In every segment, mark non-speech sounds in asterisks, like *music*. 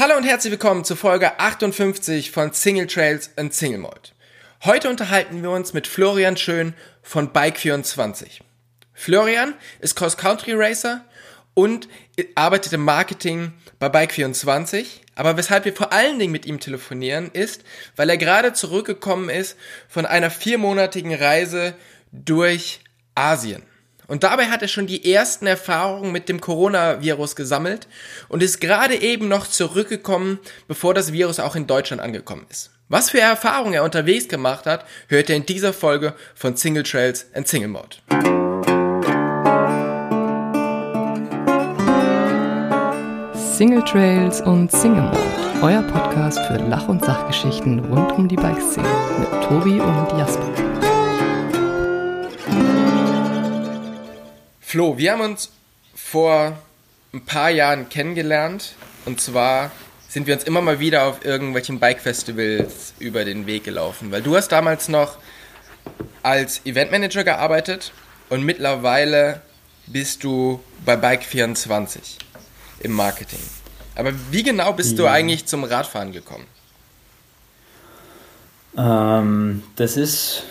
Hallo und herzlich willkommen zu Folge 58 von Single Trails and Single Mode. Heute unterhalten wir uns mit Florian Schön von Bike24. Florian ist Cross-Country Racer und arbeitet im Marketing bei Bike24. Aber weshalb wir vor allen Dingen mit ihm telefonieren, ist, weil er gerade zurückgekommen ist von einer viermonatigen Reise durch Asien. Und dabei hat er schon die ersten Erfahrungen mit dem Coronavirus gesammelt und ist gerade eben noch zurückgekommen, bevor das Virus auch in Deutschland angekommen ist. Was für Erfahrungen er unterwegs gemacht hat, hört ihr in dieser Folge von Single Trails and Single Mode. Single Trails und Single Mode, euer Podcast für Lach- und Sachgeschichten rund um die Bikeszene mit Tobi und Jasper. Flo, wir haben uns vor ein paar Jahren kennengelernt und zwar sind wir uns immer mal wieder auf irgendwelchen Bike-Festivals über den Weg gelaufen, weil du hast damals noch als Eventmanager gearbeitet und mittlerweile bist du bei Bike24 im Marketing. Aber wie genau bist ja. du eigentlich zum Radfahren gekommen? Ähm, das ist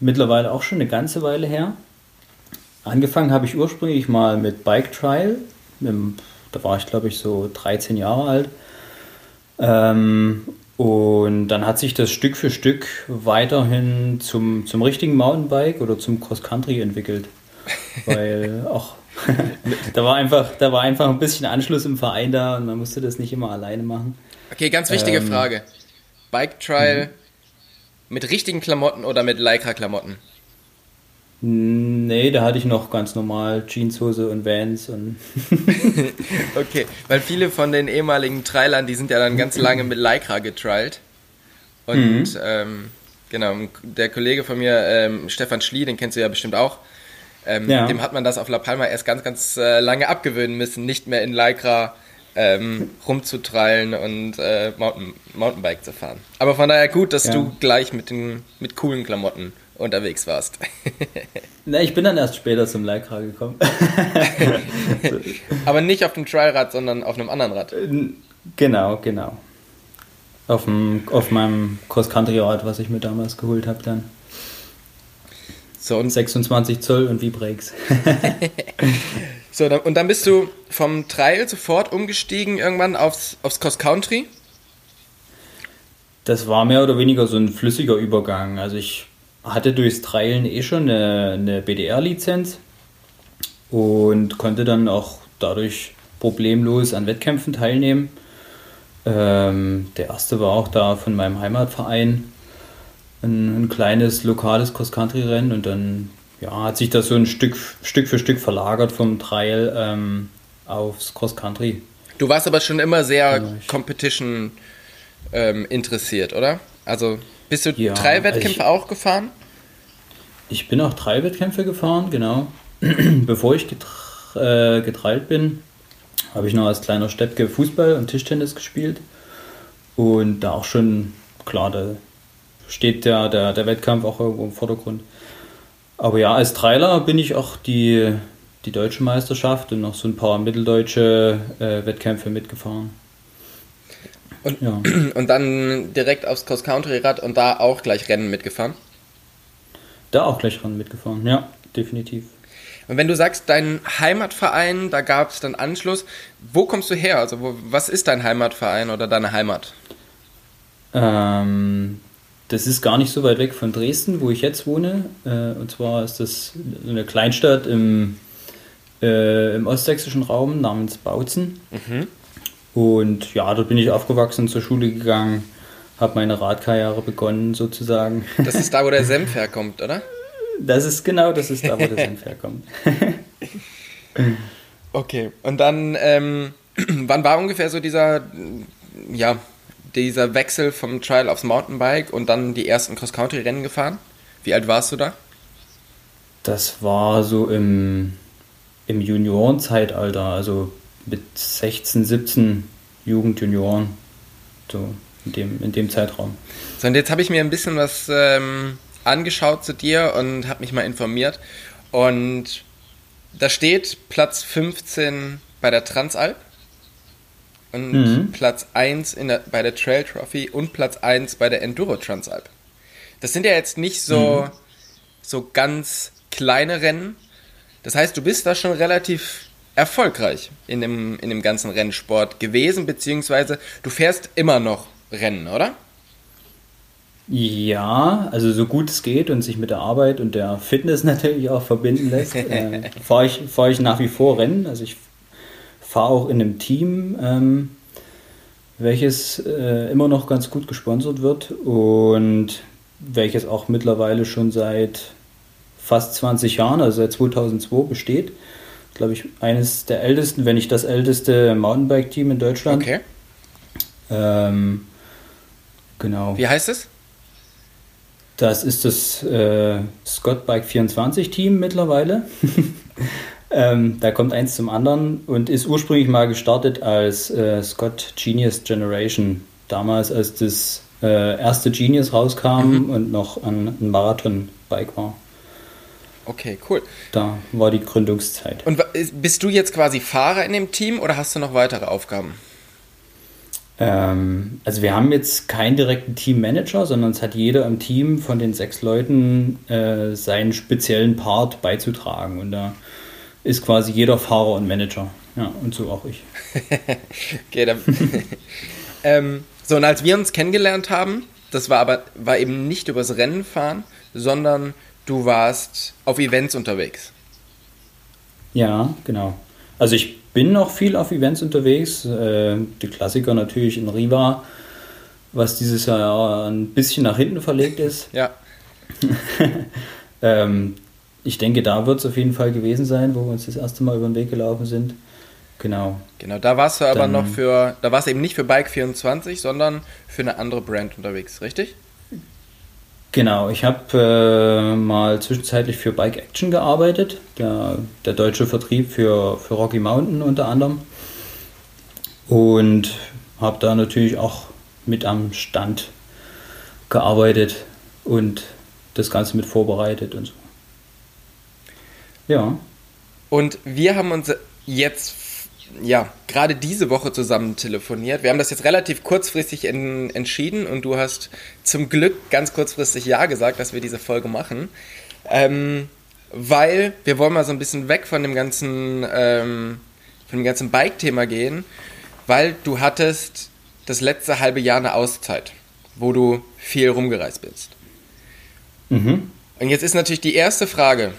mittlerweile auch schon eine ganze Weile her. Angefangen habe ich ursprünglich mal mit Bike Trial. Da war ich, glaube ich, so 13 Jahre alt. Ähm, und dann hat sich das Stück für Stück weiterhin zum, zum richtigen Mountainbike oder zum Cross Country entwickelt. Weil *laughs* auch *laughs* da war einfach, da war einfach ein bisschen Anschluss im Verein da und man musste das nicht immer alleine machen. Okay, ganz wichtige ähm, Frage. Bike Trial mhm. mit richtigen Klamotten oder mit Lycra-Klamotten? Nee, da hatte ich noch ganz normal Jeanshose und Vans und. *laughs* okay, weil viele von den ehemaligen Trailern, die sind ja dann ganz lange mit Lycra getrialt. Und mhm. ähm, genau, der Kollege von mir, ähm, Stefan Schlie, den kennst du ja bestimmt auch, ähm, ja. dem hat man das auf La Palma erst ganz, ganz äh, lange abgewöhnen müssen, nicht mehr in Lycra ähm, rumzutrallen und äh, Mountain, Mountainbike zu fahren. Aber von daher gut, dass ja. du gleich mit, den, mit coolen Klamotten unterwegs warst. *laughs* Na, ich bin dann erst später zum Lycra gekommen. *laughs* Aber nicht auf dem Trialrad, sondern auf einem anderen Rad. Genau, genau. Auf, dem, auf meinem Cross-Country-Rad, was ich mir damals geholt habe dann. So, und 26 Zoll und V-Brakes. *laughs* so, und dann bist du vom Trail sofort umgestiegen irgendwann aufs, aufs Cross-Country? Das war mehr oder weniger so ein flüssiger Übergang. Also ich hatte durchs Trailen eh schon eine, eine BDR-Lizenz und konnte dann auch dadurch problemlos an Wettkämpfen teilnehmen. Ähm, der erste war auch da von meinem Heimatverein, ein, ein kleines lokales Cross-Country-Rennen und dann ja, hat sich das so ein Stück, Stück für Stück verlagert vom Trail ähm, aufs Cross-Country. Du warst aber schon immer sehr Competition ähm, interessiert, oder? Also bist du ja, drei Wettkämpfe also auch gefahren? Ich bin auch drei Wettkämpfe gefahren, genau. *clears throat* Bevor ich getre äh, getreilt bin, habe ich noch als kleiner Steppke Fußball und Tischtennis gespielt. Und da auch schon, klar, da steht der, der, der Wettkampf auch irgendwo im Vordergrund. Aber ja, als Treiler bin ich auch die, die deutsche Meisterschaft und noch so ein paar mitteldeutsche äh, Wettkämpfe mitgefahren. Und, ja. *clears throat* und dann direkt aufs Cross-Country-Rad und da auch gleich Rennen mitgefahren? Da auch gleich Rennen mitgefahren, ja, definitiv. Und wenn du sagst, dein Heimatverein, da gab es dann Anschluss, wo kommst du her? Also wo, was ist dein Heimatverein oder deine Heimat? Ähm, das ist gar nicht so weit weg von Dresden, wo ich jetzt wohne. Äh, und zwar ist das eine Kleinstadt im, äh, im ostsächsischen Raum namens Bautzen. Mhm. Und ja, dort bin ich aufgewachsen, zur Schule gegangen, habe meine Radkarriere begonnen sozusagen. Das ist da, wo der Senf *laughs* herkommt, oder? Das ist genau, das ist da, wo der Senf herkommt. *laughs* okay, und dann, ähm, *clears throat* wann war ungefähr so dieser, ja, dieser Wechsel vom Trial aufs Mountainbike und dann die ersten Cross-Country-Rennen gefahren? Wie alt warst du da? Das war so im, im Juniorenzeitalter, also mit 16, 17 Jugend, Junioren, so in dem, in dem Zeitraum. So, und jetzt habe ich mir ein bisschen was ähm, angeschaut zu dir und habe mich mal informiert. Und da steht Platz 15 bei der Transalp. und Mhm. Platz 1 in der, bei der Trail Trophy und Platz 1 bei der Enduro Transalp. Das sind ja jetzt nicht so, Mhm. so ganz kleine Rennen. Das heißt, du bist da schon relativ erfolgreich in dem, in dem ganzen Rennsport gewesen, beziehungsweise du fährst immer noch Rennen, oder? Ja, also so gut es geht und sich mit der Arbeit und der Fitness *laughs* natürlich auch verbinden lässt, *laughs* äh, fahre ich, fahr ich nach wie vor Rennen. Also ich fahre auch in einem Team, ähm, welches äh, immer noch ganz gut gesponsert wird und welches auch mittlerweile schon seit fast 20 Jahren, also seit 2002 besteht. Glaube ich, eines der ältesten, wenn nicht das älteste Mountainbike-Team in Deutschland. Okay. Ähm, genau. Wie heißt es? Das ist das äh, Scott Bike 24 Team mittlerweile. *laughs* ähm, da kommt eins zum anderen und ist ursprünglich mal gestartet als äh, Scott Genius Generation. Damals, als das äh, erste Genius rauskam und noch ein, ein Marathon-Bike war. Okay, cool. Da war die Gründungszeit. Und bist du jetzt quasi Fahrer in dem Team oder hast du noch weitere Aufgaben? Ähm, also wir haben jetzt keinen direkten Teammanager, sondern es hat jeder im Team von den sechs Leuten äh, seinen speziellen Part beizutragen. Und da ist quasi jeder Fahrer und Manager. Ja, und so auch ich. *laughs* Okay, dann. *laughs* ähm, so, und als wir uns kennengelernt haben, das war aber war eben nicht übers Rennen fahren, sondern du warst auf Events unterwegs. Ja, genau. Also ich bin noch viel auf Events unterwegs. Äh, die Klassiker natürlich in Riva, was dieses Jahr ein bisschen nach hinten verlegt ist. Ja. *laughs* Ähm, ich denke, da wird es auf jeden Fall gewesen sein, wo wir uns das erste Mal über den Weg gelaufen sind. Genau. Genau, da warst du aber Dann- noch für, da warst du eben nicht für Bike 24, sondern für eine andere Brand unterwegs, richtig? Genau, ich habe äh, mal zwischenzeitlich für Bike Action gearbeitet, der, der deutsche Vertrieb für, für Rocky Mountain unter anderem. Und habe da natürlich auch mit am Stand gearbeitet und das Ganze mit vorbereitet und so. Ja, Und wir haben uns jetzt, ja, gerade diese Woche zusammen telefoniert. Wir haben das jetzt relativ kurzfristig en entschieden und du hast zum Glück ganz kurzfristig Ja gesagt, dass wir diese Folge machen. Ähm, weil wir wollen mal so ein bisschen weg von dem ganzen, ähm, von dem ganzen Bike-Thema gehen, weil du hattest das letzte halbe Jahr eine Auszeit, wo du viel rumgereist bist. mhm. Und jetzt ist natürlich die erste Frage,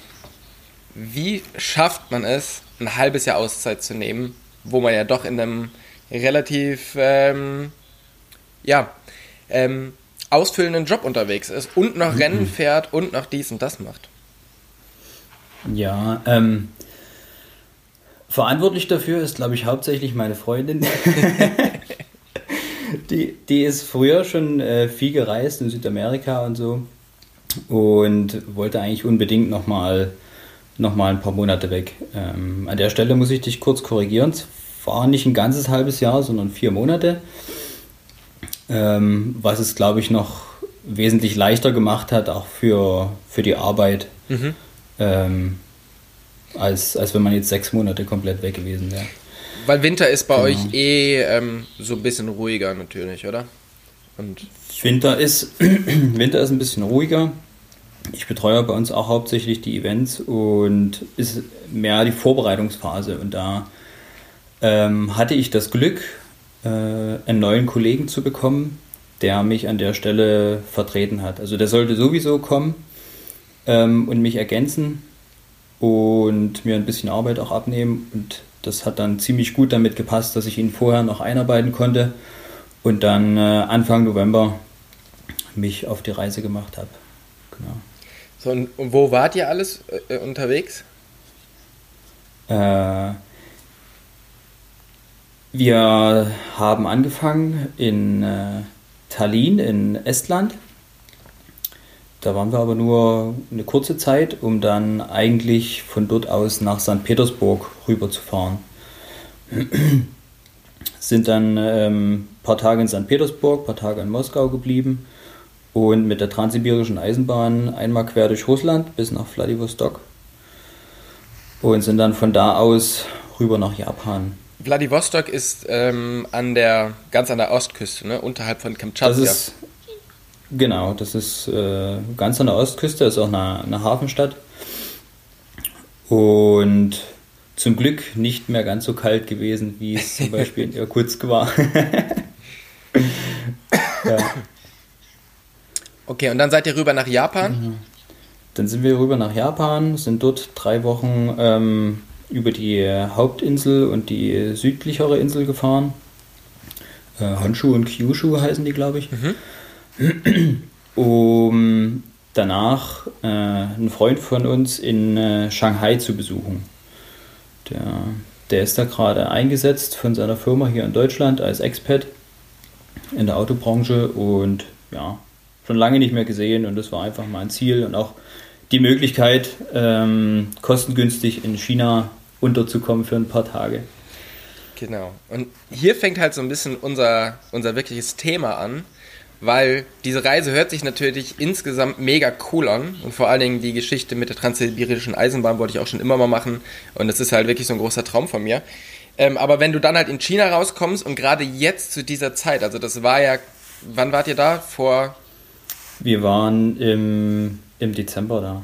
wie schafft man es, ein halbes Jahr Auszeit zu nehmen, wo man ja doch in einem relativ, ähm, ja, ähm, ausfüllenden Job unterwegs ist und noch Rennen fährt und noch dies und das macht. Ja, ähm, verantwortlich dafür ist, glaube ich, hauptsächlich meine Freundin. *laughs* die, die ist früher schon äh, viel gereist in Südamerika und so und wollte eigentlich unbedingt nochmal noch mal ein paar Monate weg. Ähm, an der Stelle muss ich dich kurz korrigieren. Es war nicht ein ganzes halbes Jahr, sondern vier Monate. Ähm, was es, glaube ich, noch wesentlich leichter gemacht hat, auch für, für die Arbeit ähm, als, als wenn man jetzt sechs Monate komplett weg gewesen wäre. Weil Winter ist bei Genau. euch eh ähm, so ein bisschen ruhiger natürlich, oder? Und Winter ist, *clears throat* Winter ist ein bisschen ruhiger. Ich betreue bei uns auch hauptsächlich die Events und ist mehr die Vorbereitungsphase. Und da ähm, hatte ich das Glück, äh, einen neuen Kollegen zu bekommen, der mich an der Stelle vertreten hat. Also der sollte sowieso kommen ähm, und mich ergänzen und mir ein bisschen Arbeit auch abnehmen. Und das hat dann ziemlich gut damit gepasst, dass ich ihn vorher noch einarbeiten konnte und dann äh, Anfang November mich auf die Reise gemacht habe. Genau. So, und, wo wart ihr alles äh, unterwegs? Äh, wir haben angefangen in äh, Tallinn in Estland. Da waren wir aber nur eine kurze Zeit, um dann eigentlich von dort aus nach St. Petersburg rüber zu fahren. Sind dann ähm, ein paar Tage in St. Petersburg, ein paar Tage in Moskau geblieben und mit der transsibirischen Eisenbahn einmal quer durch Russland bis nach Vladivostok und sind dann von da aus rüber nach Japan. Vladivostok ist ähm, an der, ganz an der Ostküste, ne? unterhalb von Kamtschatka. Das ist, genau, das ist äh, ganz an der Ostküste, ist auch eine, eine Hafenstadt. Und zum Glück nicht mehr ganz so kalt gewesen, wie es zum *laughs* Beispiel in Irkutsk war. *laughs* ja. Okay, und dann seid ihr rüber nach Japan? Mhm. Dann sind wir rüber nach Japan, sind dort drei Wochen ähm, über die Hauptinsel und die südlichere Insel gefahren. Äh, Honshu und Kyushu heißen die, glaube ich. Mhm. *clears throat* Um danach äh, einen Freund von uns in äh, Shanghai zu besuchen. Der, der ist da gerade eingesetzt von seiner Firma hier in Deutschland als Expat in der Autobranche und ja, schon lange nicht mehr gesehen und das war einfach mal ein Ziel und auch die Möglichkeit, ähm, kostengünstig in China unterzukommen für ein paar Tage. Genau. Und hier fängt halt so ein bisschen unser, unser wirkliches Thema an, weil diese Reise hört sich natürlich insgesamt mega cool an und vor allen Dingen die Geschichte mit der transsibirischen Eisenbahn wollte ich auch schon immer mal machen und das ist halt wirklich so ein großer Traum von mir. Ähm, aber wenn du dann halt in China rauskommst und gerade jetzt zu dieser Zeit, also das war ja, wann wart ihr da? Vor? Wir waren im, im Dezember da.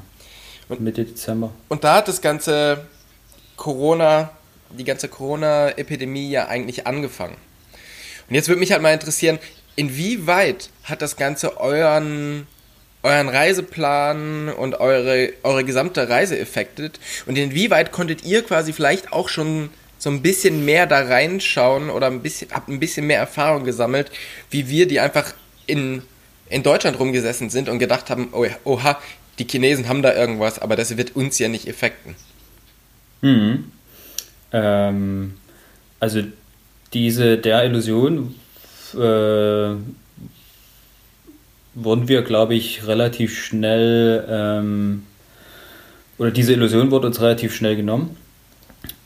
Und, Mitte Dezember. Und da hat das ganze Corona, die ganze Corona-Epidemie ja eigentlich angefangen. Und jetzt würde mich halt mal interessieren, inwieweit hat das Ganze euren, euren Reiseplan und eure, eure gesamte Reise effektet? Und inwieweit konntet ihr quasi vielleicht auch schon so ein bisschen mehr da reinschauen oder ein bisschen, habt ein bisschen mehr Erfahrung gesammelt, wie wir, die einfach in, in Deutschland rumgesessen sind und gedacht haben, oh, oha, die Chinesen haben da irgendwas, aber das wird uns ja nicht effekten. Mhm. Ähm, also diese der Illusion äh, wurden wir, glaube ich, relativ schnell ähm, oder diese Illusion wurde uns relativ schnell genommen,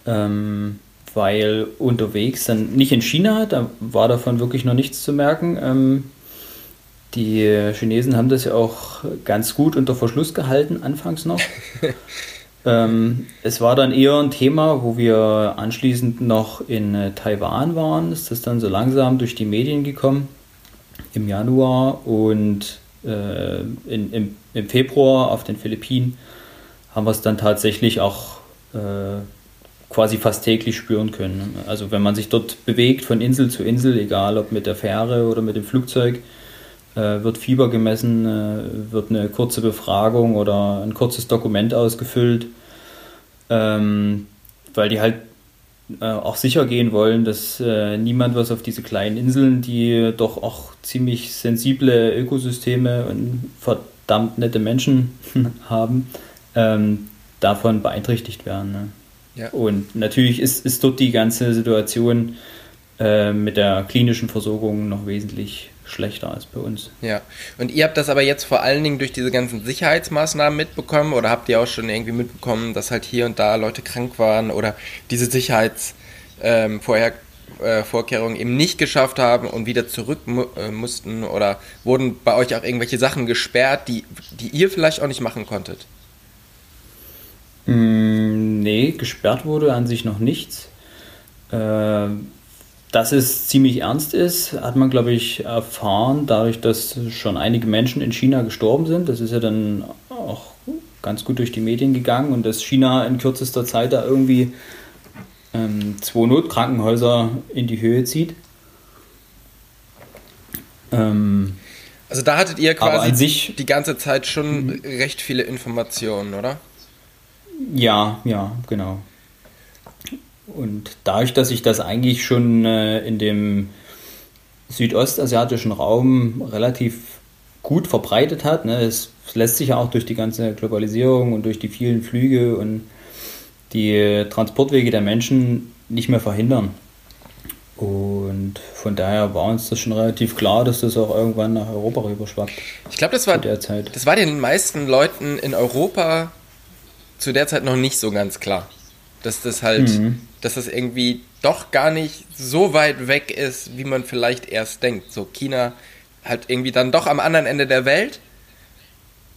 ähm, weil unterwegs dann nicht in China, da war davon wirklich noch nichts zu merken. Die Chinesen haben das ja auch ganz gut unter Verschluss gehalten, anfangs noch. *laughs* Ähm, es war dann eher ein Thema, wo wir anschließend noch in äh, Taiwan waren. Ist das dann so langsam durch die Medien gekommen im Januar und äh, in, im, im, Februar auf den Philippinen haben wir es dann tatsächlich auch äh, quasi fast täglich spüren können. Also wenn man sich dort bewegt von Insel zu Insel, egal ob mit der Fähre oder mit dem Flugzeug, wird Fieber gemessen, äh, wird eine kurze Befragung oder ein kurzes Dokument ausgefüllt, ähm, weil die halt äh, auch sicher gehen wollen, dass äh, niemand was auf diese kleinen Inseln, die doch auch ziemlich sensible Ökosysteme und verdammt nette Menschen *laughs* haben, ähm, davon beeinträchtigt werden. Ne? Ja. Und natürlich ist, ist dort die ganze Situation äh, mit der klinischen Versorgung noch wesentlich schlechter als bei uns. Ja, und ihr habt das aber jetzt vor allen Dingen durch diese ganzen Sicherheitsmaßnahmen mitbekommen oder habt ihr auch schon irgendwie mitbekommen, dass halt hier und da Leute krank waren oder diese Sicherheitsvorkehrungen ähm, äh, eben nicht geschafft haben und wieder zurück mu äh, mussten oder wurden bei euch auch irgendwelche Sachen gesperrt, die, die ihr vielleicht auch nicht machen konntet? Mm, nee, gesperrt wurde an sich noch nichts. Äh, dass es ziemlich ernst ist, hat man, glaube ich, erfahren, dadurch, dass schon einige Menschen in China gestorben sind. Das ist ja dann auch ganz gut durch die Medien gegangen und dass China in kürzester Zeit da irgendwie ähm, zwei Notkrankenhäuser in die Höhe zieht. Ähm, also da hattet ihr quasi sich, die ganze Zeit schon mhm. recht viele Informationen, oder? Ja, ja, genau. Und dadurch, dass sich das eigentlich schon äh, in dem südostasiatischen Raum relativ gut verbreitet hat, ne, es lässt sich ja auch durch die ganze Globalisierung und durch die vielen Flüge und die Transportwege der Menschen nicht mehr verhindern. Und von daher war uns das schon relativ klar, dass das auch irgendwann nach Europa rüberschwappt. Ich glaube, das war das war den meisten Leuten in Europa zu der Zeit noch nicht so ganz klar dass das halt, mhm. Dass das irgendwie doch gar nicht so weit weg ist, wie man vielleicht erst denkt. So China halt irgendwie dann doch am anderen Ende der Welt,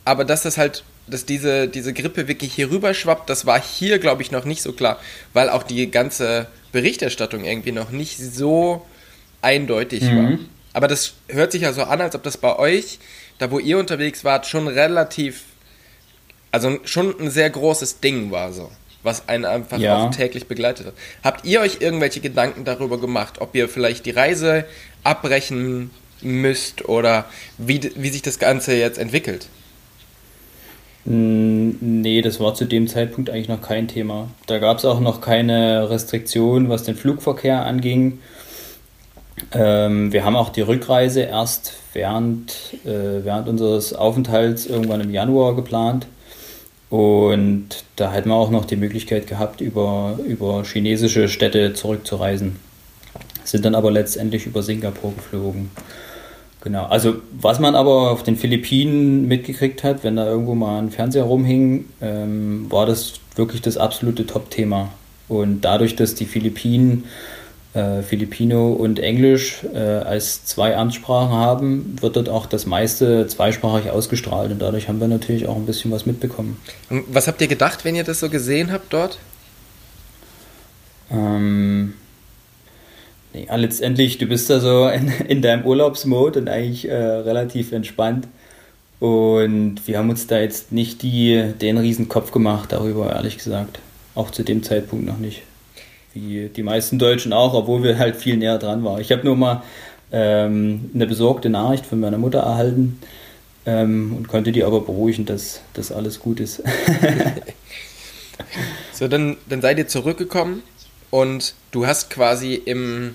aber dass das halt, dass diese, diese Grippe wirklich hier rüber schwappt, das war hier, glaube ich, noch nicht so klar, weil auch die ganze Berichterstattung irgendwie noch nicht so eindeutig mhm. war. Aber das hört sich ja so an, als ob das bei euch, da wo ihr unterwegs wart, schon relativ, also schon ein sehr großes Ding war so, was einen einfach ja. auch täglich begleitet hat. Habt ihr euch irgendwelche Gedanken darüber gemacht, ob ihr vielleicht die Reise abbrechen müsst oder wie, wie sich das Ganze jetzt entwickelt? Nee, das war zu dem Zeitpunkt eigentlich noch kein Thema. Da gab es auch noch keine Restriktion, was den Flugverkehr anging. Ähm, wir haben auch die Rückreise erst während, äh, während unseres Aufenthalts irgendwann im Januar geplant. Und da hätten wir auch noch die Möglichkeit gehabt, über, über chinesische Städte zurückzureisen. Sind dann aber letztendlich über Singapur geflogen. Genau, also was man aber auf den Philippinen mitgekriegt hat, wenn da irgendwo mal ein Fernseher rumhing, ähm, war das wirklich das absolute Top-Thema. Und dadurch, dass die Philippinen äh, Filipino und Englisch äh, als zwei Amtssprachen haben, wird dort auch das meiste zweisprachig ausgestrahlt und dadurch haben wir natürlich auch ein bisschen was mitbekommen. Und was habt ihr gedacht, wenn ihr das so gesehen habt dort? Ähm, ja, letztendlich, du bist da so *laughs* in, in deinem Urlaubsmode und eigentlich äh, relativ entspannt. Und wir haben uns da jetzt nicht die, den riesen Kopf gemacht darüber, ehrlich gesagt. Auch zu dem Zeitpunkt noch nicht. Wie die meisten Deutschen auch, obwohl wir halt viel näher dran waren. Ich habe nur mal ähm, eine besorgte Nachricht von meiner Mutter erhalten ähm, und konnte die aber beruhigen, dass das alles gut ist. *laughs* so, dann, dann seid ihr zurückgekommen und du hast quasi im,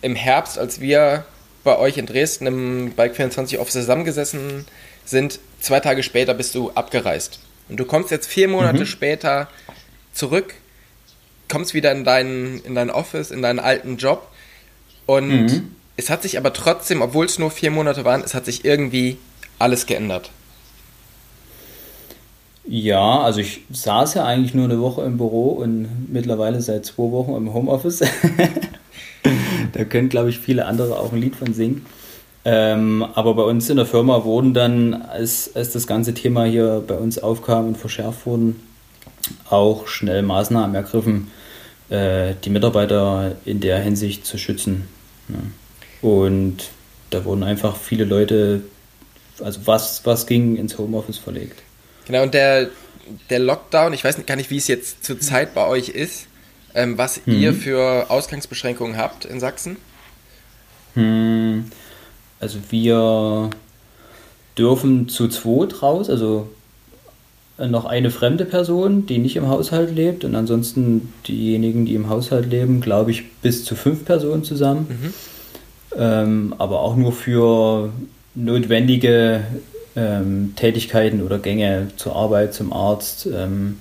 im Herbst, als wir bei euch in Dresden im Bike 24 Office zusammengesessen sind, zwei Tage später bist du abgereist. Und du kommst jetzt vier Monate mhm. später zurück, kommst wieder in dein, in dein Office, in deinen alten Job. Und mhm. es hat sich aber trotzdem, obwohl es nur vier Monate waren, es hat sich irgendwie alles geändert. Ja, also ich saß ja eigentlich nur eine Woche im Büro und mittlerweile seit zwei Wochen im Homeoffice. *laughs* da können, glaube ich, viele andere auch ein Lied von singen. Ähm, aber bei uns in der Firma wurden dann, als, als das ganze Thema hier bei uns aufkam und verschärft wurden, auch schnell Maßnahmen ergriffen, äh, die Mitarbeiter in der Hinsicht zu schützen. Ja. Und da wurden einfach viele Leute, also was, was ging ins Homeoffice verlegt. Genau, und der, der Lockdown, ich weiß gar nicht, wie es jetzt zur Zeit bei euch ist, ähm, was mhm. ihr für Ausgangsbeschränkungen habt in Sachsen? Hm, also wir dürfen zu zweit raus, also noch eine fremde Person, die nicht im Haushalt lebt und ansonsten diejenigen, die im Haushalt leben, glaube ich, bis zu fünf Personen zusammen. Mhm. Ähm, aber auch nur für notwendige ähm, Tätigkeiten oder Gänge zur Arbeit, zum Arzt, ähm,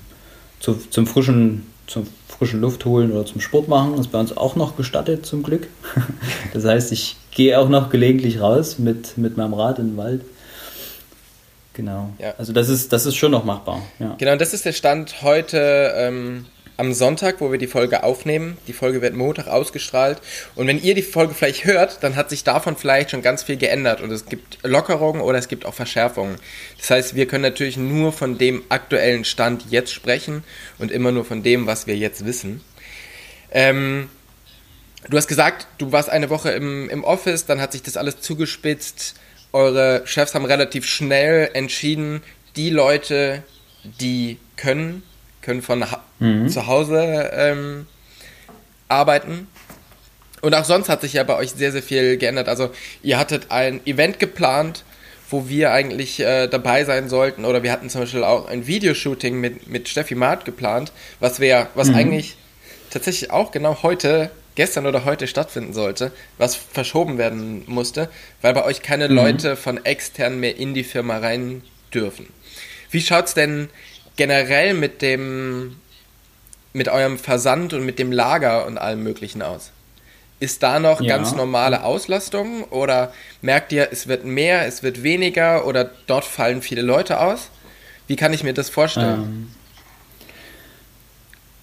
zu, zum frischen, zum frischen Luft holen oder zum Sport machen. Das ist bei uns auch noch gestattet, zum Glück. *laughs* das heißt, ich gehe auch noch gelegentlich raus mit, mit meinem Rad in den Wald. Genau. Ja. Also das ist, das ist schon noch machbar. Ja. Genau, und das ist der Stand heute ähm, am Sonntag, wo wir die Folge aufnehmen. Die Folge wird Montag ausgestrahlt. Und wenn ihr die Folge vielleicht hört, dann hat sich davon vielleicht schon ganz viel geändert. Und es gibt Lockerungen oder es gibt auch Verschärfungen. Das heißt, wir können natürlich nur von dem aktuellen Stand jetzt sprechen und immer nur von dem, was wir jetzt wissen. Ähm, du hast gesagt, du warst eine Woche im, im Office, dann hat sich das alles zugespitzt. Eure Chefs haben relativ schnell entschieden, die Leute, die können, können von mhm. zu Hause ähm, arbeiten. Und auch sonst hat sich ja bei euch sehr, sehr viel geändert. Also ihr hattet ein Event geplant, wo wir eigentlich äh, dabei sein sollten. Oder wir hatten zum Beispiel auch ein Videoshooting mit, mit Steffi Maat geplant, was wir, was mhm. eigentlich tatsächlich auch genau heute, gestern oder heute stattfinden sollte, was verschoben werden musste, weil bei euch keine mhm. Leute von extern mehr in die Firma rein dürfen. Wie schaut es denn generell mit dem, mit eurem Versand und mit dem Lager und allem Möglichen aus? Ist da noch ja. ganz normale Auslastung oder merkt ihr, es wird mehr, es wird weniger oder dort fallen viele Leute aus? Wie kann ich mir das vorstellen? Ähm,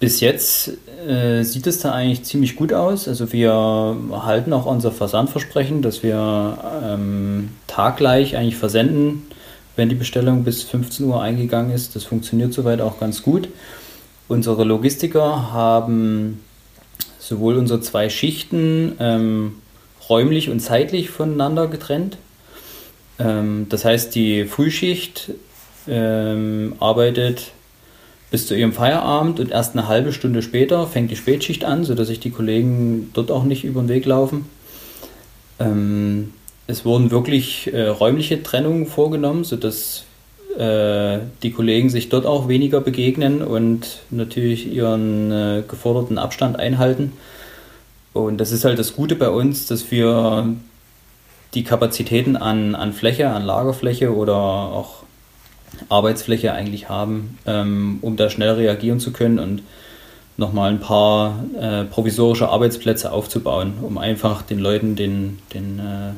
bis jetzt äh, sieht es da eigentlich ziemlich gut aus. Also wir halten auch unser Versandversprechen, dass wir ähm, taggleich eigentlich versenden wenn die Bestellung bis 15 Uhr eingegangen ist. Das funktioniert soweit auch ganz gut. Unsere Logistiker haben sowohl unsere zwei Schichten ähm, räumlich und zeitlich voneinander getrennt. Ähm, das heißt, die Frühschicht ähm, arbeitet bis zu ihrem Feierabend und erst eine halbe Stunde später fängt die Spätschicht an, sodass sich die Kollegen dort auch nicht über den Weg laufen. Ähm, es wurden wirklich äh, räumliche Trennungen vorgenommen, sodass äh, die Kollegen sich dort auch weniger begegnen und natürlich ihren äh, geforderten Abstand einhalten. Und das ist halt das Gute bei uns, dass wir die Kapazitäten an, an Fläche, an Lagerfläche oder auch Arbeitsfläche eigentlich haben, ähm, um da schnell reagieren zu können und nochmal ein paar äh, provisorische Arbeitsplätze aufzubauen, um einfach den Leuten den, den äh,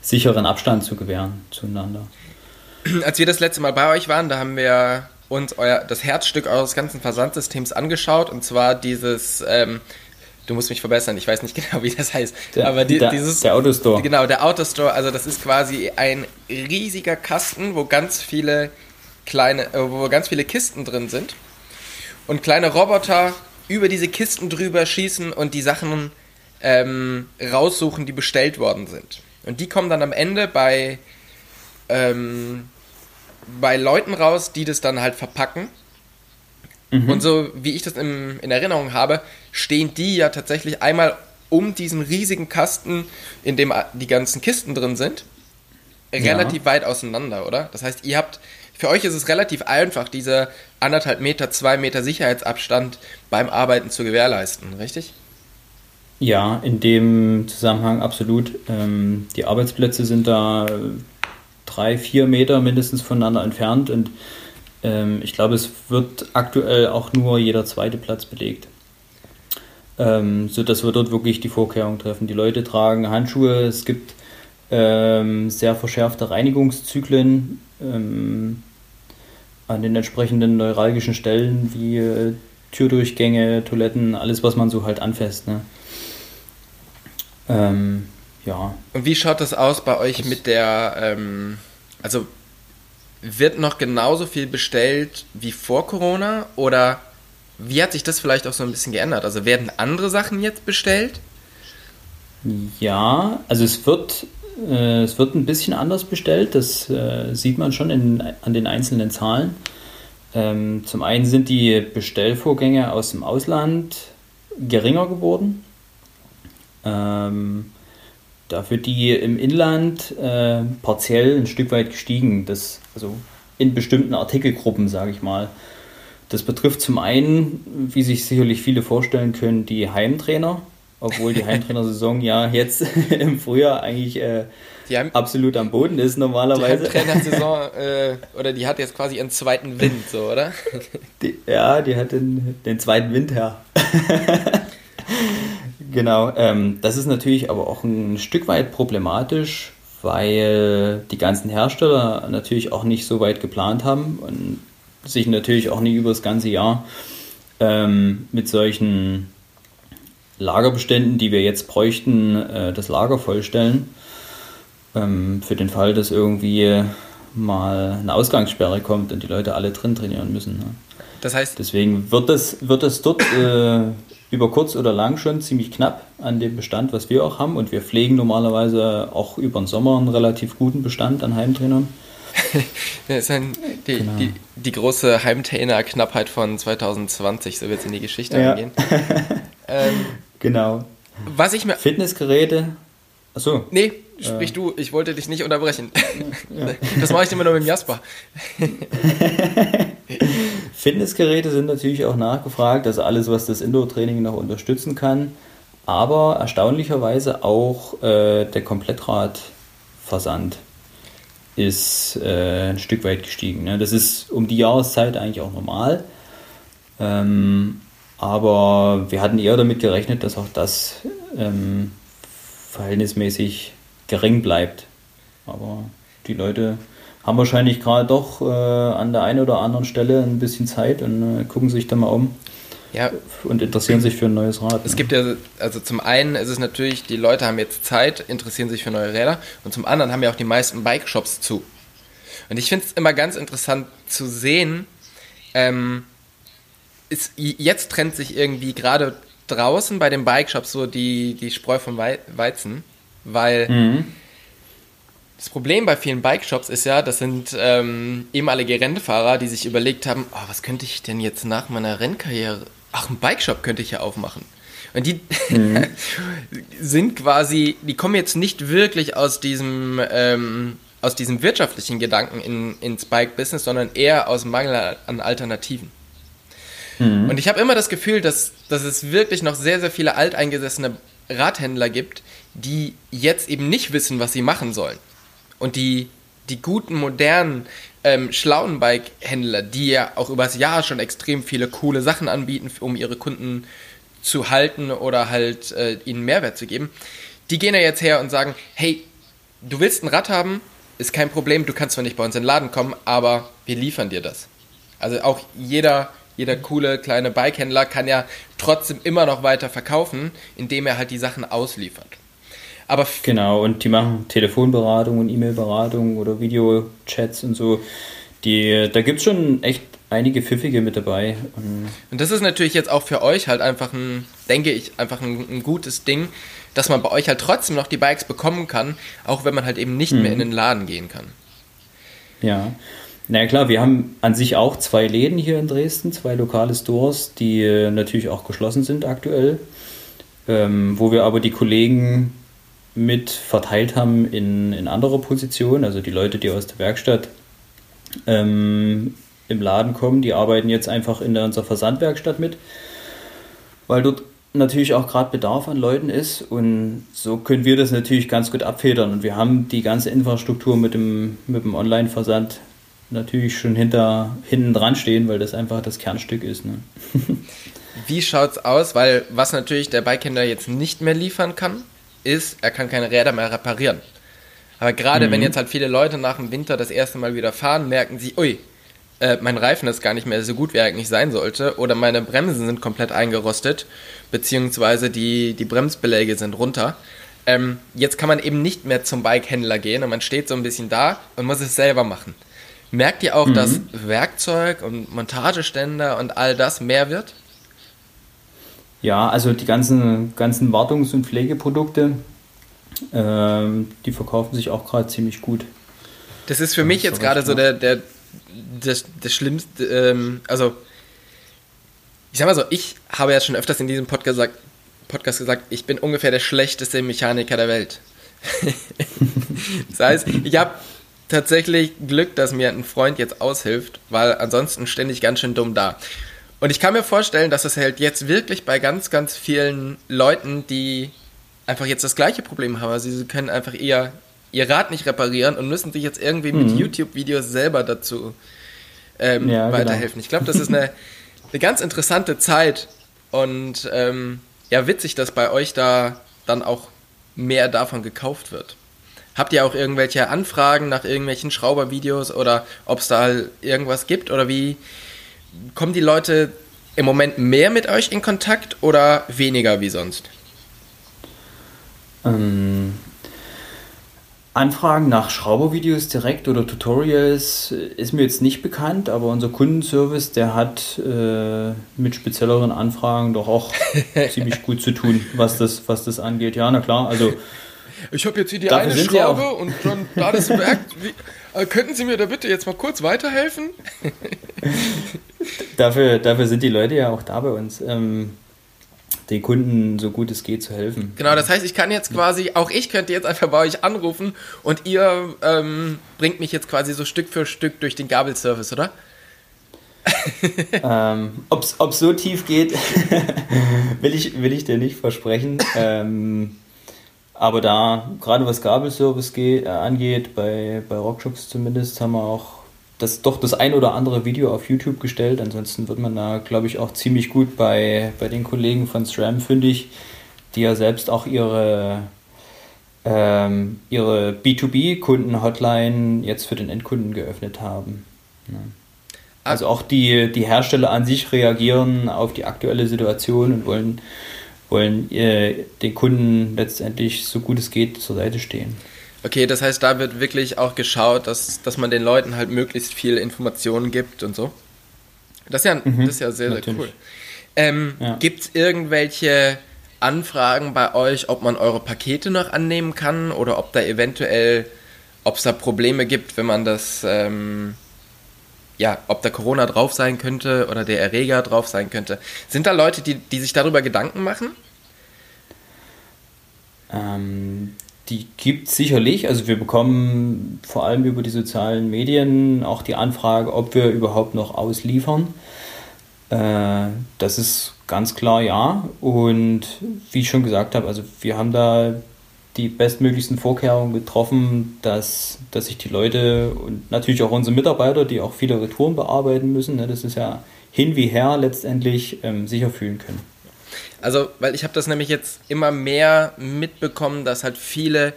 sicheren Abstand zu gewähren zueinander. Als wir das letzte Mal bei euch waren, da haben wir uns euer, das Herzstück eures ganzen Versandsystems angeschaut und zwar dieses ähm, du musst mich verbessern, ich weiß nicht *laughs* genau, wie das heißt. Der, aber die, der, dieses. Der Autostore. Genau, der Autostore, also das ist quasi ein riesiger Kasten, wo ganz viele kleine, äh, wo ganz viele Kisten drin sind. Und kleine Roboter über diese Kisten drüber schießen und die Sachen ähm, raussuchen, die bestellt worden sind. Und die kommen dann am Ende bei, ähm, bei Leuten raus, die das dann halt verpacken Mhm. Und so wie ich das im, in Erinnerung habe, stehen die ja tatsächlich einmal um diesen riesigen Kasten, in dem die ganzen Kisten drin sind, relativ ja. weit auseinander, oder? Das heißt, ihr habt, für euch ist es relativ einfach, diese anderthalb Meter, zwei Meter Sicherheitsabstand beim Arbeiten zu gewährleisten, richtig? Ja, in dem Zusammenhang absolut. Ähm, die Arbeitsplätze sind da drei, vier Meter mindestens voneinander entfernt und ähm, ich glaube, es wird aktuell auch nur jeder zweite Platz belegt. Ähm, sodass wir dort wirklich die Vorkehrungen treffen. Die Leute tragen Handschuhe, es gibt ähm, sehr verschärfte Reinigungszyklen ähm, an den entsprechenden neuralgischen Stellen wie äh, Türdurchgänge, Toiletten, alles, was man so halt anfasst. Ne? Ähm, ja. Und wie schaut das aus bei euch das mit der, ähm, also wird noch genauso viel bestellt wie vor Corona oder wie hat sich das vielleicht auch so ein bisschen geändert? Also werden andere Sachen jetzt bestellt? Ja, also es wird, äh, es wird ein bisschen anders bestellt, das äh, sieht man schon in, an den einzelnen Zahlen. Ähm, zum einen sind die Bestellvorgänge aus dem Ausland geringer geworden. Ähm, dafür die im Inland äh, partiell ein Stück weit gestiegen. Das, also in bestimmten Artikelgruppen, sage ich mal. Das betrifft zum einen, wie sich sicherlich viele vorstellen können, die Heimtrainer, obwohl die *laughs* Heimtrainersaison ja jetzt *laughs* im Frühjahr eigentlich äh, absolut am Boden ist normalerweise. Die Heimtrainersaison, äh, oder die hat jetzt quasi einen zweiten Wind, so, oder? *laughs* Die, ja, die hat den, den zweiten Wind her. Genau, ähm, das ist natürlich aber auch ein Stück weit problematisch, weil die ganzen Hersteller natürlich auch nicht so weit geplant haben und sich natürlich auch nicht über das ganze Jahr ähm, mit solchen Lagerbeständen, die wir jetzt bräuchten, äh, das Lager vollstellen. Ähm, für den Fall, dass irgendwie mal eine Ausgangssperre kommt und die Leute alle drin trainieren müssen. Ne? Das heißt. Deswegen wird es, wird dort äh, über kurz oder lang schon ziemlich knapp an dem Bestand, was wir auch haben. Und wir pflegen normalerweise auch über den Sommer einen relativ guten Bestand an Heimtrainern. *laughs* das ist die, genau. die, die, große Heimtrainer-Knappheit von 2020, so wird es in die Geschichte ja. eingehen. *laughs* ähm, genau. Was ich mir. Fitnessgeräte. Achso. Nee, sprich äh, du, ich wollte dich nicht unterbrechen. Ja. *laughs* Das mache ich immer nur mit dem Jasper. Fitnessgeräte sind natürlich auch nachgefragt, also alles, was das Indoor-Training noch unterstützen kann. Aber erstaunlicherweise auch äh, der Komplettradversand ist äh, ein Stück weit gestiegen. Ne? Das ist um die Jahreszeit eigentlich auch normal. Ähm, aber wir hatten eher damit gerechnet, dass auch das ähm, verhältnismäßig gering bleibt. Aber die Leute haben wahrscheinlich gerade doch äh, an der einen oder anderen Stelle ein bisschen Zeit und äh, gucken sich da mal um. Ja. Und interessieren sich für ein neues Rad. Es ne? gibt ja, also zum einen ist es natürlich, die Leute haben jetzt Zeit, interessieren sich für neue Räder und zum anderen haben ja auch die meisten Bike-Shops zu. Und ich finde es immer ganz interessant zu sehen, ähm, ist, jetzt trennt sich irgendwie gerade draußen bei den Bike-Shops so die, die Spreu vom Weizen, weil mhm. Das Problem bei vielen Bike-Shops ist ja, das sind ähm, ehemalige Rennfahrer, die sich überlegt haben, oh, was könnte ich denn jetzt nach meiner Rennkarriere, ach, ein Bike-Shop könnte ich ja aufmachen. Und die mhm. *laughs* sind quasi, die kommen jetzt nicht wirklich aus diesem, ähm, aus diesem wirtschaftlichen Gedanken in, ins Bike-Business, sondern eher aus Mangel an Alternativen. Mhm. Und ich habe immer das Gefühl, dass, dass es wirklich noch sehr, sehr viele alteingesessene Radhändler gibt, die jetzt eben nicht wissen, was sie machen sollen. Und die, die guten, modernen, ähm, schlauen Bike-Händler, die ja auch übers Jahr schon extrem viele coole Sachen anbieten, um ihre Kunden zu halten oder halt äh, ihnen Mehrwert zu geben, die gehen ja jetzt her und sagen, hey, du willst ein Rad haben, ist kein Problem, du kannst zwar nicht bei uns in den Laden kommen, aber wir liefern dir das. Also auch jeder jeder coole kleine Bikehändler kann ja trotzdem immer noch weiter verkaufen, indem er halt die Sachen ausliefert. Aber genau, und die machen Telefonberatung und E-Mail-Beratung oder Videochats und so. Die, da gibt es schon echt einige Pfiffige mit dabei. Und, und das ist natürlich jetzt auch für euch halt einfach ein, denke ich, einfach ein, ein, gutes Ding, dass man bei euch halt trotzdem noch die Bikes bekommen kann, auch wenn man halt eben nicht mhm. mehr in den Laden gehen kann. Ja, na ja, klar, wir haben an sich auch zwei Läden hier in Dresden, zwei lokale Stores, die äh, natürlich auch geschlossen sind aktuell, ähm, wo wir aber die Kollegen mit verteilt haben in, in andere Positionen, also die Leute, die aus der Werkstatt ähm, im Laden kommen, die arbeiten jetzt einfach in unserer Versandwerkstatt mit, weil dort natürlich auch gerade Bedarf an Leuten ist und so können wir das natürlich ganz gut abfedern und wir haben die ganze Infrastruktur mit dem, mit dem Online-Versand natürlich schon hinter, hinten dran stehen, weil das einfach das Kernstück ist. Ne? *laughs* Wie schaut's aus? Weil was natürlich der Bikehändler jetzt nicht mehr liefern kann, ist, er kann keine Räder mehr reparieren. Aber gerade mhm. wenn jetzt halt viele Leute nach dem Winter das erste Mal wieder fahren, merken sie, ui, äh, mein Reifen ist gar nicht mehr so gut, wie er eigentlich sein sollte, oder meine Bremsen sind komplett eingerostet, beziehungsweise die, die Bremsbeläge sind runter. Ähm, jetzt kann man eben nicht mehr zum Bikehändler gehen und man steht so ein bisschen da und muss es selber machen. Merkt ihr auch, mhm. dass Werkzeug und Montageständer und all das mehr wird? Ja, also die ganzen, ganzen Wartungs- und Pflegeprodukte, ähm, die verkaufen sich auch gerade ziemlich gut. Das ist für mich jetzt gerade so der, der, das, das Schlimmste, ähm, also ich sag mal so, ich habe ja schon öfters in diesem Podcast gesagt, Podcast gesagt, ich bin ungefähr der schlechteste Mechaniker der Welt. *laughs* das heißt, ich habe tatsächlich Glück, dass mir ein Freund jetzt aushilft, weil ansonsten ständig ganz schön dumm da. Und ich kann mir vorstellen, dass es halt jetzt wirklich bei ganz, ganz vielen Leuten, die einfach jetzt das gleiche Problem haben. Also sie können einfach eher ihr Rad nicht reparieren und müssen sich jetzt irgendwie mhm. mit YouTube-Videos selber dazu ähm, ja, genau. weiterhelfen. Genau. Ich glaube, das ist eine, *laughs* eine ganz interessante Zeit und ähm, ja, witzig, dass bei euch da dann auch mehr davon gekauft wird. Habt ihr auch irgendwelche Anfragen nach irgendwelchen Schraubervideos oder ob es da irgendwas gibt oder wie kommen die Leute im Moment mehr mit euch in Kontakt oder weniger wie sonst? Ähm, Anfragen nach Schraubervideos direkt oder Tutorials ist mir jetzt nicht bekannt, aber unser Kundenservice, der hat äh, mit spezielleren Anfragen doch auch *laughs* ziemlich gut zu tun, was das, was das angeht. Ja, na klar, also ich habe jetzt hier die eine Schraube und dann da das *laughs* Werk. Wie, äh, könnten Sie mir da bitte jetzt mal kurz weiterhelfen? *laughs* dafür, dafür sind die Leute ja auch da bei uns. Ähm, den Kunden so gut es geht zu helfen. Genau, das heißt, ich kann jetzt quasi, auch ich könnte jetzt einfach bei euch anrufen und ihr ähm, bringt mich jetzt quasi so Stück für Stück durch den Gabelservice, oder? ähm, Ob es so tief geht, *laughs* will, ich, will ich dir nicht versprechen. Ähm, aber da, gerade was Gabelservice geht, äh, angeht, bei, bei Rockshops zumindest, haben wir auch das, doch das ein oder andere Video auf YouTube gestellt. Ansonsten wird man da, glaube ich, auch ziemlich gut bei, bei den Kollegen von SRAM fündig, die ja selbst auch ihre, ähm, ihre B2B-Kunden-Hotline jetzt für den Endkunden geöffnet haben. Ja. Also auch die, die Hersteller an sich reagieren auf die aktuelle Situation und wollen wollen äh, den Kunden letztendlich so gut es geht zur Seite stehen. Okay, das heißt, da wird wirklich auch geschaut, dass, dass man den Leuten halt möglichst viel Informationen gibt und so. Das ist ja, mhm, das ist ja sehr, sehr cool. Ähm, ja. Gibt es irgendwelche Anfragen bei euch, ob man eure Pakete noch annehmen kann oder ob da eventuell, ob es da Probleme gibt, wenn man das, ähm, ja, ob da Corona drauf sein könnte oder der Erreger drauf sein könnte. Sind da Leute, die, die sich darüber Gedanken machen? Ähm, die gibt es sicherlich. Also wir bekommen vor allem über die sozialen Medien auch die Anfrage, ob wir überhaupt noch ausliefern. Äh, das ist ganz klar ja. Und wie ich schon gesagt habe, also wir haben da die bestmöglichsten Vorkehrungen getroffen, dass, dass sich die Leute und natürlich auch unsere Mitarbeiter, die auch viele Retouren bearbeiten müssen, ne, das ist ja hin wie her letztendlich ähm, sicher fühlen können. Also, weil ich habe das nämlich jetzt immer mehr mitbekommen, dass halt viele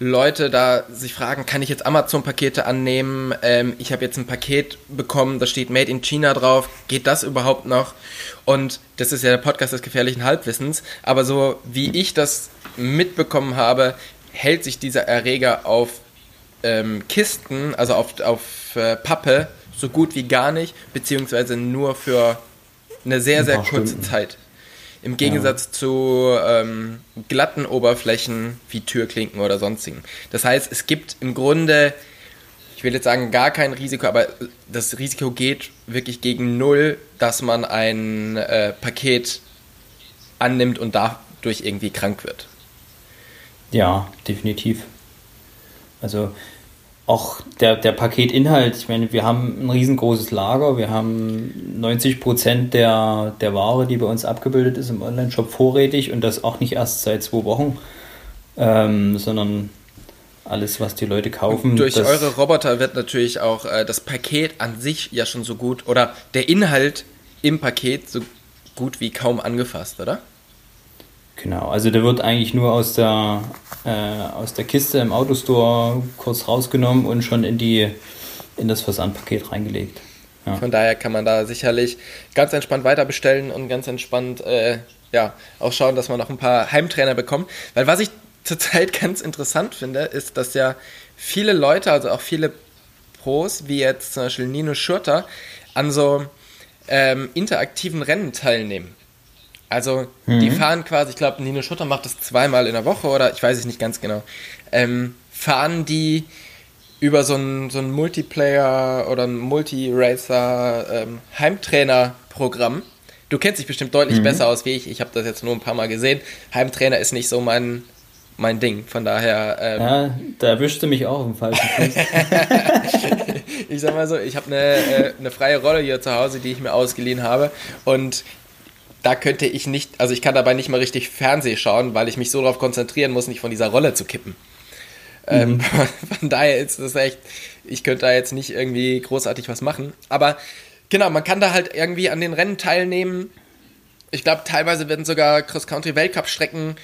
Leute da sich fragen, kann ich jetzt Amazon-Pakete annehmen? Ähm, ich habe jetzt ein Paket bekommen, da steht Made in China drauf. Geht das überhaupt noch? Und das ist ja der Podcast des gefährlichen Halbwissens. Aber so wie ich das mitbekommen habe, hält sich dieser Erreger auf ähm, Kisten, also auf, auf äh, Pappe, so gut wie gar nicht, beziehungsweise nur für eine sehr, sehr kurze Stunden. Zeit. Im Gegensatz ja. zu ähm, glatten Oberflächen wie Türklinken oder sonstigen. Das heißt, es gibt im Grunde, ich will jetzt sagen, gar kein Risiko, aber das Risiko geht wirklich gegen null, dass man ein äh, Paket annimmt und dadurch irgendwie krank wird. Ja, definitiv. Also auch der, der Paketinhalt, ich meine, wir haben ein riesengroßes Lager, wir haben 90 Prozent der, der Ware, die bei uns abgebildet ist im Online-Shop vorrätig und das auch nicht erst seit zwei Wochen, ähm, sondern alles, was die Leute kaufen. Und durch eure Roboter wird natürlich auch äh, das Paket an sich ja schon so gut oder der Inhalt im Paket so gut wie kaum angefasst, oder? Genau, also der wird eigentlich nur aus der, äh, aus der Kiste im Autostore kurz rausgenommen und schon in, die, in das Versandpaket reingelegt. Ja. Von daher kann man da sicherlich ganz entspannt weiter bestellen und ganz entspannt äh, ja, auch schauen, dass man noch ein paar Heimtrainer bekommt. Weil was ich zurzeit *laughs* ganz interessant finde, ist, dass ja viele Leute, also auch viele Pros, wie jetzt zum Beispiel Nino Schurter, an so ähm, interaktiven Rennen teilnehmen. Also mhm. die fahren quasi, ich glaube, Nino Schutter macht das zweimal in der Woche oder ich weiß es nicht ganz genau. Ähm, fahren die über so ein, so ein Multiplayer oder ein Multi-Racer ähm, Heimtrainer-Programm. Du kennst dich bestimmt deutlich mhm. besser aus wie ich. Ich habe das jetzt nur ein paar Mal gesehen. Heimtrainer ist nicht so mein, mein Ding. Von daher. Ähm, ja, da erwischte mich auch im falschen Fuß. *laughs* ich sag mal so, ich habe eine, äh, eine freie Rolle hier zu Hause, die ich mir ausgeliehen habe. Und da könnte ich nicht, also ich kann dabei nicht mal richtig Fernseh schauen, weil ich mich so darauf konzentrieren muss, nicht von dieser Rolle zu kippen. Ähm, mhm. Ähm, *laughs* von daher ist das echt, ich könnte da jetzt nicht irgendwie großartig was machen. Aber genau, man kann da halt irgendwie an den Rennen teilnehmen. Ich glaube, teilweise werden sogar Cross-Country-Weltcup-Strecken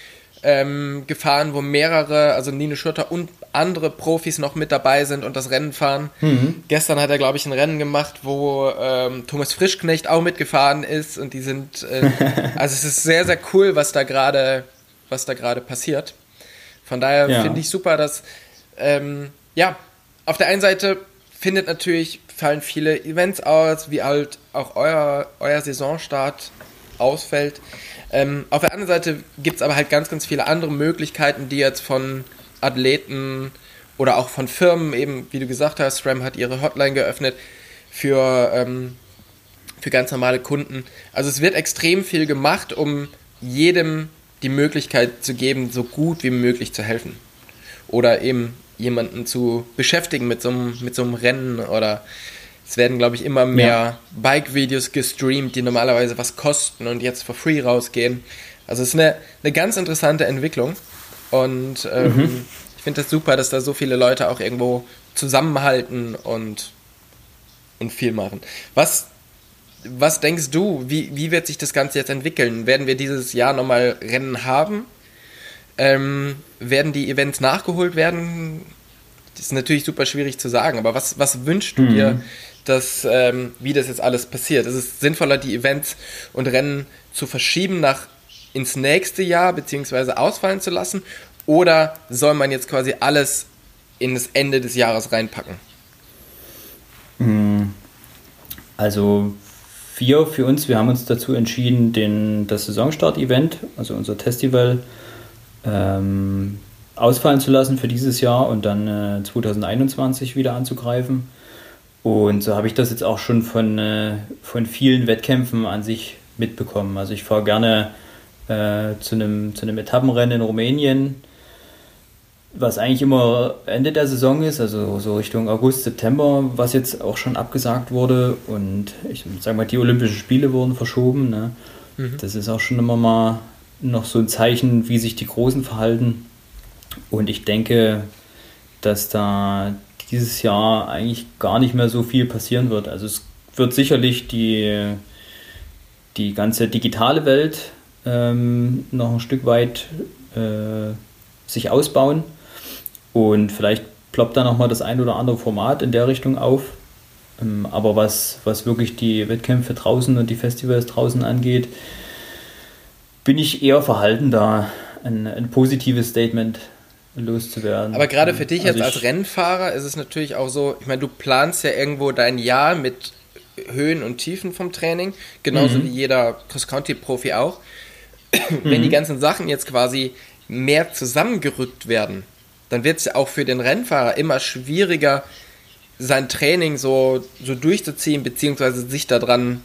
ähm, gefahren, wo mehrere, also Nino Schurter und andere Profis noch mit dabei sind und das Rennen fahren. Mhm. Gestern hat er, glaube ich, ein Rennen gemacht, wo ähm, Thomas Frischknecht auch mitgefahren ist und die sind, äh, *laughs* also es ist sehr, sehr cool, was da gerade, was da gerade passiert. Von daher ja. finde ich super, dass, ähm, ja, auf der einen Seite findet natürlich, fallen viele Events aus, wie halt auch euer, euer Saisonstart ausfällt. Ähm, auf der anderen Seite gibt es aber halt ganz, ganz viele andere Möglichkeiten, die jetzt von Athleten oder auch von Firmen, eben wie du gesagt hast, SRAM hat ihre Hotline geöffnet für, ähm, für ganz normale Kunden. Also es wird extrem viel gemacht, um jedem die Möglichkeit zu geben, so gut wie möglich zu helfen. Oder eben jemanden zu beschäftigen mit so einem, mit so einem Rennen oder es werden, glaube ich, immer mehr ja. Bike-Videos gestreamt, die normalerweise was kosten und jetzt for free rausgehen. Also es ist eine, eine ganz interessante Entwicklung. Und ähm, mhm. ich finde das super, dass da so viele Leute auch irgendwo zusammenhalten und, und viel machen. Was, was denkst du, wie, wie wird sich das Ganze jetzt entwickeln? Werden wir dieses Jahr nochmal Rennen haben? Ähm, werden die Events nachgeholt werden? Das ist natürlich super schwierig zu sagen, aber was, was wünschst du mhm. dir, dass, ähm, wie das jetzt alles passiert? Ist es sinnvoller, die Events und Rennen zu verschieben nach ins nächste Jahr beziehungsweise ausfallen zu lassen? Oder soll man jetzt quasi alles in das Ende des Jahres reinpacken? Mhm. Also wir für uns, wir haben uns dazu entschieden, den, das Saisonstart-Event, also unser Festival, ähm, ausfallen zu lassen für dieses Jahr und dann äh, 2021 wieder anzugreifen. Und so habe ich das jetzt auch schon von, äh, von vielen Wettkämpfen an sich mitbekommen. Also ich fahre gerne äh, zu, einem, zu einem Etappenrennen in Rumänien, was eigentlich immer Ende der Saison ist, also so Richtung August, September, was jetzt auch schon abgesagt wurde. Und ich sage mal, die Olympischen Spiele wurden verschoben. Ne? Mhm. Das ist auch schon immer mal noch so ein Zeichen, wie sich die Großen verhalten. Und ich denke, dass da dieses Jahr eigentlich gar nicht mehr so viel passieren wird. Also es wird sicherlich die, die ganze digitale Welt ähm, noch ein Stück weit äh, sich ausbauen und vielleicht ploppt da nochmal das ein oder andere Format in der Richtung auf. Ähm, aber was, was wirklich die Wettkämpfe draußen und die Festivals draußen angeht, bin ich eher verhalten, da ein, ein positives Statement loszuwerden. Aber gerade für dich also jetzt als Rennfahrer ist es natürlich auch so, ich meine, du planst ja irgendwo dein Jahr mit Höhen und Tiefen vom Training, genauso mhm. wie jeder Cross-Country-Profi auch. Wenn die mhm. ganzen Sachen jetzt quasi mehr zusammengerückt werden, dann wird es ja auch für den Rennfahrer immer schwieriger, sein Training so, so durchzuziehen, beziehungsweise sich daran,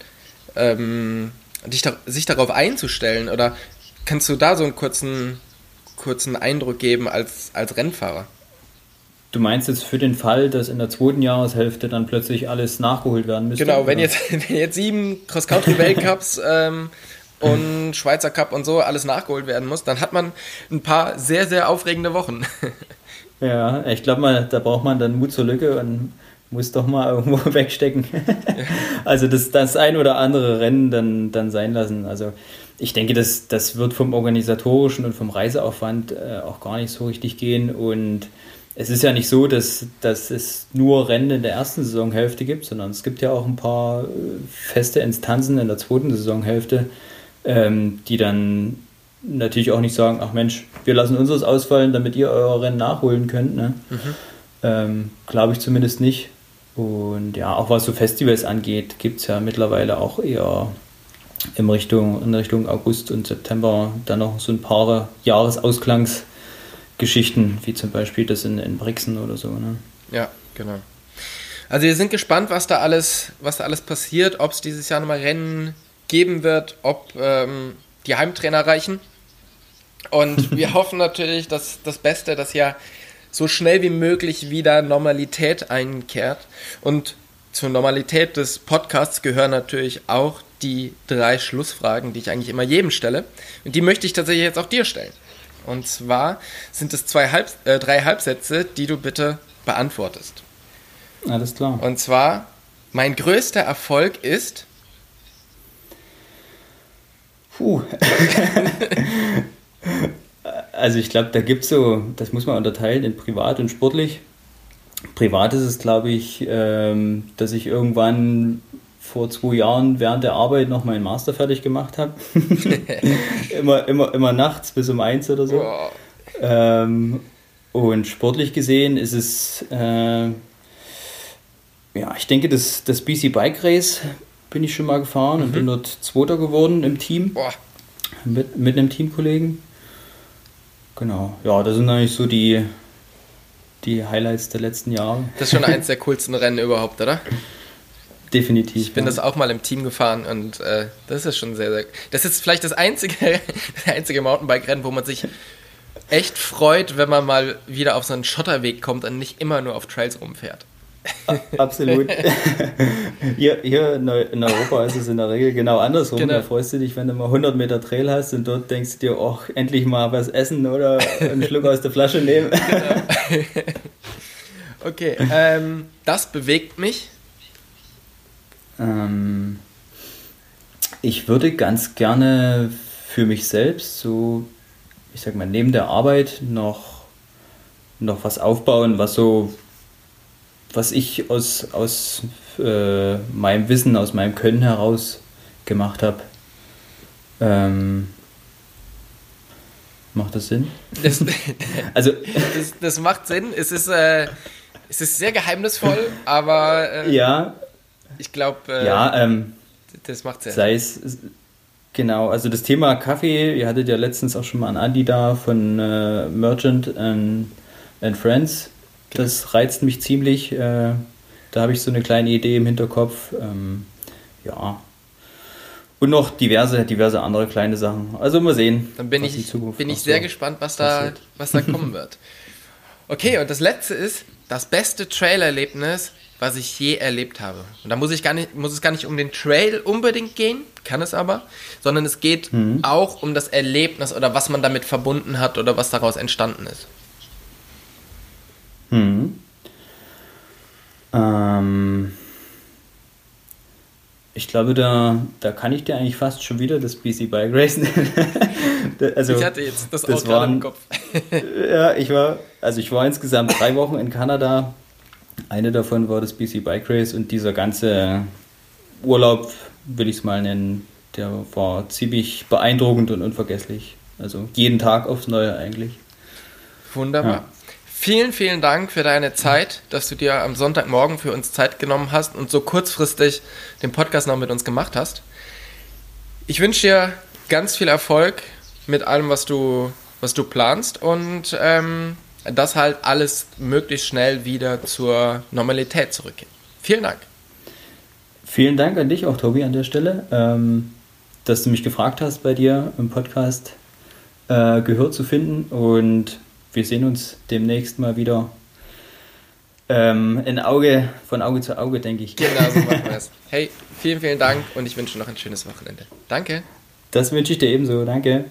ähm, dich da, sich darauf einzustellen. Oder kannst du da so einen kurzen kurzen Eindruck geben als, als Rennfahrer. Du meinst jetzt für den Fall, dass in der zweiten Jahreshälfte dann plötzlich alles nachgeholt werden müsste? Genau, wenn jetzt, *laughs* wenn jetzt sieben Cross-Country-Weltcups *laughs* ähm, und Schweizer Cup und so alles nachgeholt werden muss, dann hat man ein paar sehr, sehr aufregende Wochen. *laughs* Ja, ich glaube da braucht man dann Mut zur Lücke und muss doch mal irgendwo wegstecken. also das, das ein oder andere Rennen dann, dann sein lassen. Also ich denke, das, das wird vom organisatorischen und vom Reiseaufwand äh, auch gar nicht so richtig gehen. Und es ist ja nicht so, dass, dass es nur Rennen in der ersten Saisonhälfte gibt, sondern es gibt ja auch ein paar äh, feste Instanzen in der zweiten Saisonhälfte, ähm, die dann natürlich auch nicht sagen, ach Mensch, wir lassen unseres ausfallen, damit ihr euer Rennen nachholen könnt. Ne? Mhm. Ähm, Glaube ich zumindest nicht. Und ja, auch was so Festivals angeht, gibt es ja mittlerweile auch eher in Richtung, in Richtung August und September dann noch so ein paar Jahresausklangsgeschichten, wie zum Beispiel das in, in Brixen oder so. Ne? Ja, genau. Also wir sind gespannt, was da alles, was da alles passiert, ob es dieses Jahr nochmal Rennen geben wird, ob ähm, die Heimtrainer reichen. Und *laughs* wir hoffen natürlich, dass das Beste, dass ja so schnell wie möglich wieder Normalität einkehrt. Und zur Normalität des Podcasts gehören natürlich auch die drei Schlussfragen, die ich eigentlich immer jedem stelle. Und die möchte ich tatsächlich jetzt auch dir stellen. Und zwar sind es zwei Halb, äh, drei Halbsätze, die du bitte beantwortest. Alles klar. Und zwar, mein größter Erfolg ist. Puh. *laughs* also ich glaube, da gibt es so, das muss man unterteilen in privat und sportlich. Privat ist es, glaube ich, ähm, dass ich irgendwann vor zwei Jahren während der Arbeit noch meinen Master fertig gemacht habe. *laughs* immer, immer, immer nachts bis um eins oder so. Ähm, und sportlich gesehen ist es, äh, ja, ich denke, das, das BC Bike Race bin ich schon mal gefahren mhm. und bin dort Zweiter geworden im Team. Boah. Mit, mit einem Teamkollegen. Genau. Ja, das sind eigentlich so die, die Highlights der letzten Jahre. Das ist schon *laughs* eins der coolsten Rennen überhaupt, oder? Definitiv. Ich bin ja. das auch mal im Team gefahren und äh, das ist schon sehr, sehr. Das ist vielleicht das einzige, *laughs* das einzige Mountainbike-Rennen, wo man sich echt freut, wenn man mal wieder auf so einen Schotterweg kommt und nicht immer nur auf Trails rumfährt. Absolut. *laughs* hier, hier in Europa ist es in der Regel genau andersrum. Genau. Da freust du dich, wenn du mal 100 Meter Trail hast und dort denkst du dir, oh, endlich mal was essen oder einen Schluck aus der Flasche nehmen. Genau. *laughs* okay, ähm, das bewegt mich ähm, ich würde ganz gerne für mich selbst so, ich sag mal, neben der Arbeit noch, noch was aufbauen, was so, was ich aus, aus äh, meinem Wissen, aus meinem Können heraus gemacht habe. Ähm, macht das Sinn? Das, *laughs* also, das, das, macht Sinn. Es ist, äh, es ist sehr geheimnisvoll, aber. Äh, ja, ich glaube. Äh, ja, ähm, Das macht Sinn. Sei es, genau, also das Thema Kaffee, ihr hattet ja letztens auch schon mal einen Andi da von äh, Merchant and, and Friends. Das reizt mich ziemlich. Äh, da habe ich so eine kleine Idee im Hinterkopf. Ähm, ja. Und noch diverse, diverse andere kleine Sachen. Also mal sehen. Dann bin ich, bin ich sehr so gespannt, was da, was da kommen wird. Okay, und das letzte ist das beste Trailerlebnis, was ich je erlebt habe. Und da muss ich gar nicht, muss es gar nicht um den Trail unbedingt gehen, kann es aber, sondern es geht Mhm. auch um das Erlebnis oder was man damit verbunden hat oder was daraus entstanden ist. Mhm. Ähm, ich glaube, da, da kann ich dir eigentlich fast schon wieder das BC Bike Race nennen. *laughs* also, ich hatte jetzt das, das gerade im waren- Kopf. *laughs* ja, ich war, also ich war insgesamt drei Wochen in Kanada. Eine davon war das BC Bike Race und dieser ganze Urlaub, will ich es mal nennen, der war ziemlich beeindruckend und unvergesslich. Also jeden Tag aufs Neue eigentlich. Wunderbar. Ja. Vielen, vielen Dank für deine Zeit, dass du dir am Sonntagmorgen für uns Zeit genommen hast und so kurzfristig den Podcast noch mit uns gemacht hast. Ich wünsche dir ganz viel Erfolg mit allem, was du, was du planst und ähm, dass halt alles möglichst schnell wieder zur Normalität zurückgeht. Vielen Dank. Vielen Dank an dich auch, Tobi, an der Stelle, ähm, dass du mich gefragt hast, bei dir im Podcast äh, Gehör zu finden. Und wir sehen uns demnächst mal wieder ähm, in Auge, von Auge zu Auge, denke ich. Genau so machen *laughs* wir es. Hey, vielen, vielen Dank und ich wünsche noch ein schönes Wochenende. Danke. Das wünsche ich dir ebenso. Danke.